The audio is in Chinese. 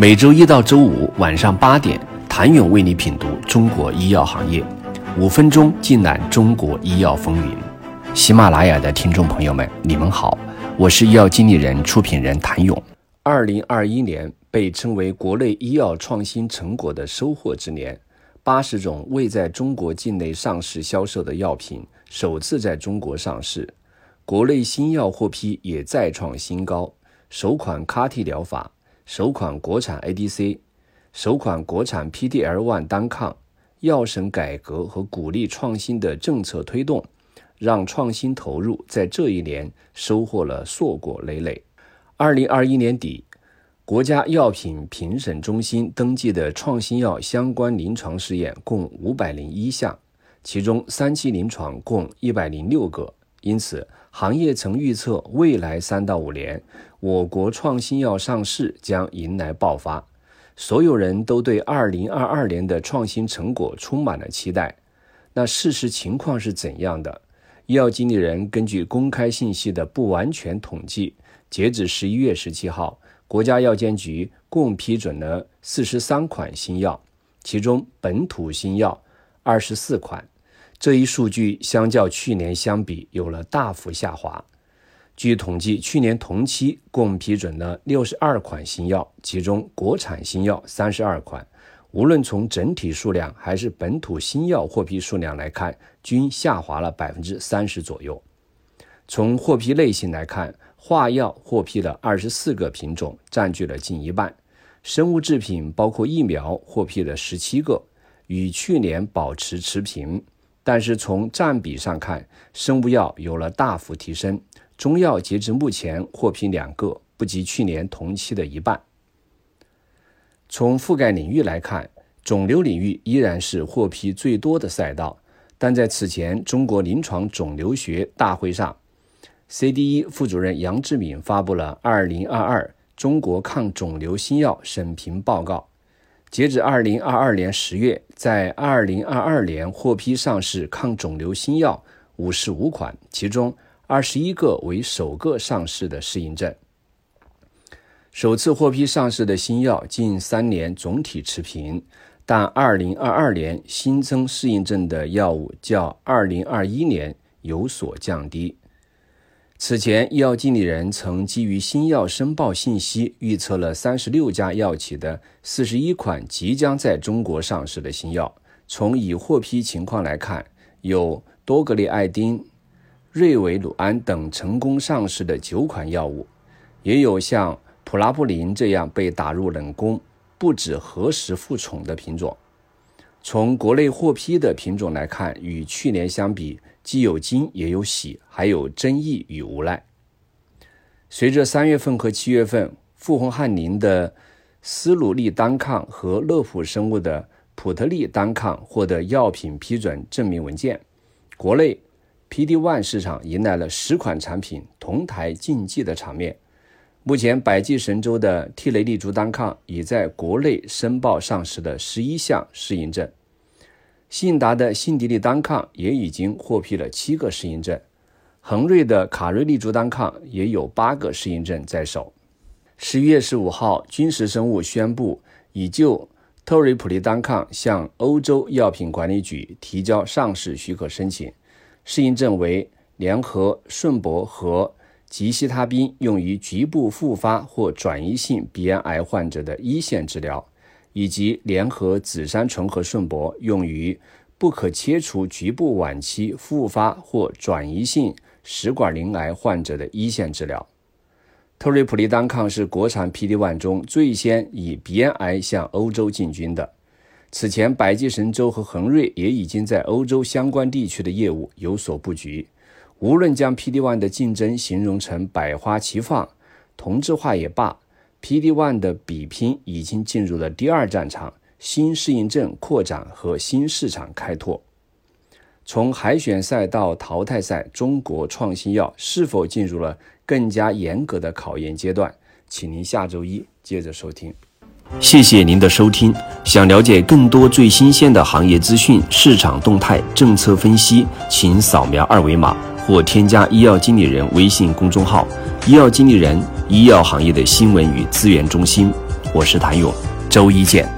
每周一到周五晚上八点，谭勇为你品读中国医药行业，五分钟尽览中国医药风云。喜马拉雅的听众朋友们，你们好，我是医药经理人、出品人谭勇。二零二一年被称为国内医药创新成果的收获之年，八十种未在中国境内上市销售的药品首次在中国上市，国内新药获批也再创新高，首款 CAR-T 疗法。首款国产 ADC，首款国产 PDL1 单抗，药审改革和鼓励创新的政策推动，让创新投入在这一年收获了硕果累累。二零二一年底，国家药品评审中心登记的创新药相关临床试验共五百零一项，其中三期临床共一百零六个。因此，行业曾预测未来三到五年，我国创新药上市将迎来爆发。所有人都对二零二二年的创新成果充满了期待。那事实情况是怎样的？医药经理人根据公开信息的不完全统计，截止十一月十七号，国家药监局共批准了四十三款新药，其中本土新药二十四款。这一数据相较去年相比有了大幅下滑。据统计，去年同期共批准了六十二款新药，其中国产新药三十二款。无论从整体数量还是本土新药获批数量来看，均下滑了百分之三十左右。从获批类型来看，化药获批了二十四个品种，占据了近一半；生物制品包括疫苗获批了十七个，与去年保持持平。但是从占比上看，生物药有了大幅提升，中药截至目前获批两个，不及去年同期的一半。从覆盖领域来看，肿瘤领域依然是获批最多的赛道。但在此前中国临床肿瘤学大会上，CDE 副主任杨志敏发布了《二零二二中国抗肿瘤新药审评报告》。截止二零二二年十月，在二零二二年获批上市抗肿瘤新药五十五款，其中二十一个为首个上市的适应症。首次获批上市的新药近三年总体持平，但二零二二年新增适应症的药物较二零二一年有所降低。此前，医药经理人曾基于新药申报信息预测了三十六家药企的四十一款即将在中国上市的新药。从已获批情况来看，有多格列爱丁、瑞维鲁安等成功上市的九款药物，也有像普拉布林这样被打入冷宫、不知何时复宠的品种。从国内获批的品种来看，与去年相比，既有惊也有喜，还有争议与无奈。随着三月份和七月份复红汉林的斯鲁利单抗和乐普生物的普特利单抗获得药品批准证明文件，国内 PD-1 市场迎来了十款产品同台竞技的场面。目前，百济神州的替雷利珠单抗已在国内申报上市的十一项适应症，信达的信迪利单抗也已经获批了七个适应症，恒瑞的卡瑞利珠单抗也有八个适应症在手。十一月十五号，君实生物宣布已就特瑞普利单抗向欧洲药品管理局提交上市许可申请，适应症为联合顺铂和。吉西他滨用于局部复发或转移性鼻咽癌患者的一线治疗，以及联合紫杉醇和顺铂用于不可切除局部晚期复发或转移性食管鳞癌患者的一线治疗。特瑞普利单抗是国产 PD-1 中最先以鼻咽癌向欧洲进军的。此前，百济神州和恒瑞也已经在欧洲相关地区的业务有所布局。无论将 PD-1 的竞争形容成百花齐放、同质化也罢，PD-1 的比拼已经进入了第二战场，新适应症扩展和新市场开拓。从海选赛到淘汰赛，中国创新药是否进入了更加严格的考验阶段？请您下周一接着收听。谢谢您的收听。想了解更多最新鲜的行业资讯、市场动态、政策分析，请扫描二维码。或添加医药经理人微信公众号“医药经理人”，医药行业的新闻与资源中心。我是谭勇，周一见。